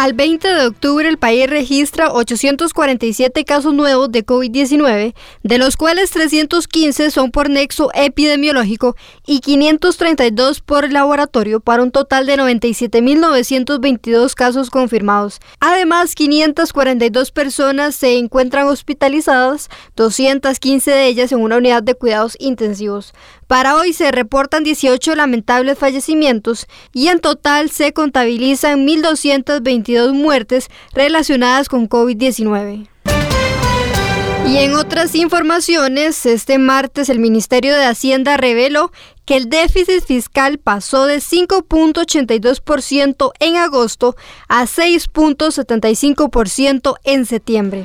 Al 20 de octubre el país registra 847 casos nuevos de COVID-19, de los cuales 315 son por nexo epidemiológico y 532 por laboratorio, para un total de 97.922 casos confirmados. Además, 542 personas se encuentran hospitalizadas, 215 de ellas en una unidad de cuidados intensivos. Para hoy se reportan 18 lamentables fallecimientos y en total se contabilizan 1.222 muertes relacionadas con COVID-19. Y en otras informaciones, este martes el Ministerio de Hacienda reveló que el déficit fiscal pasó de 5.82% en agosto a 6.75% en septiembre.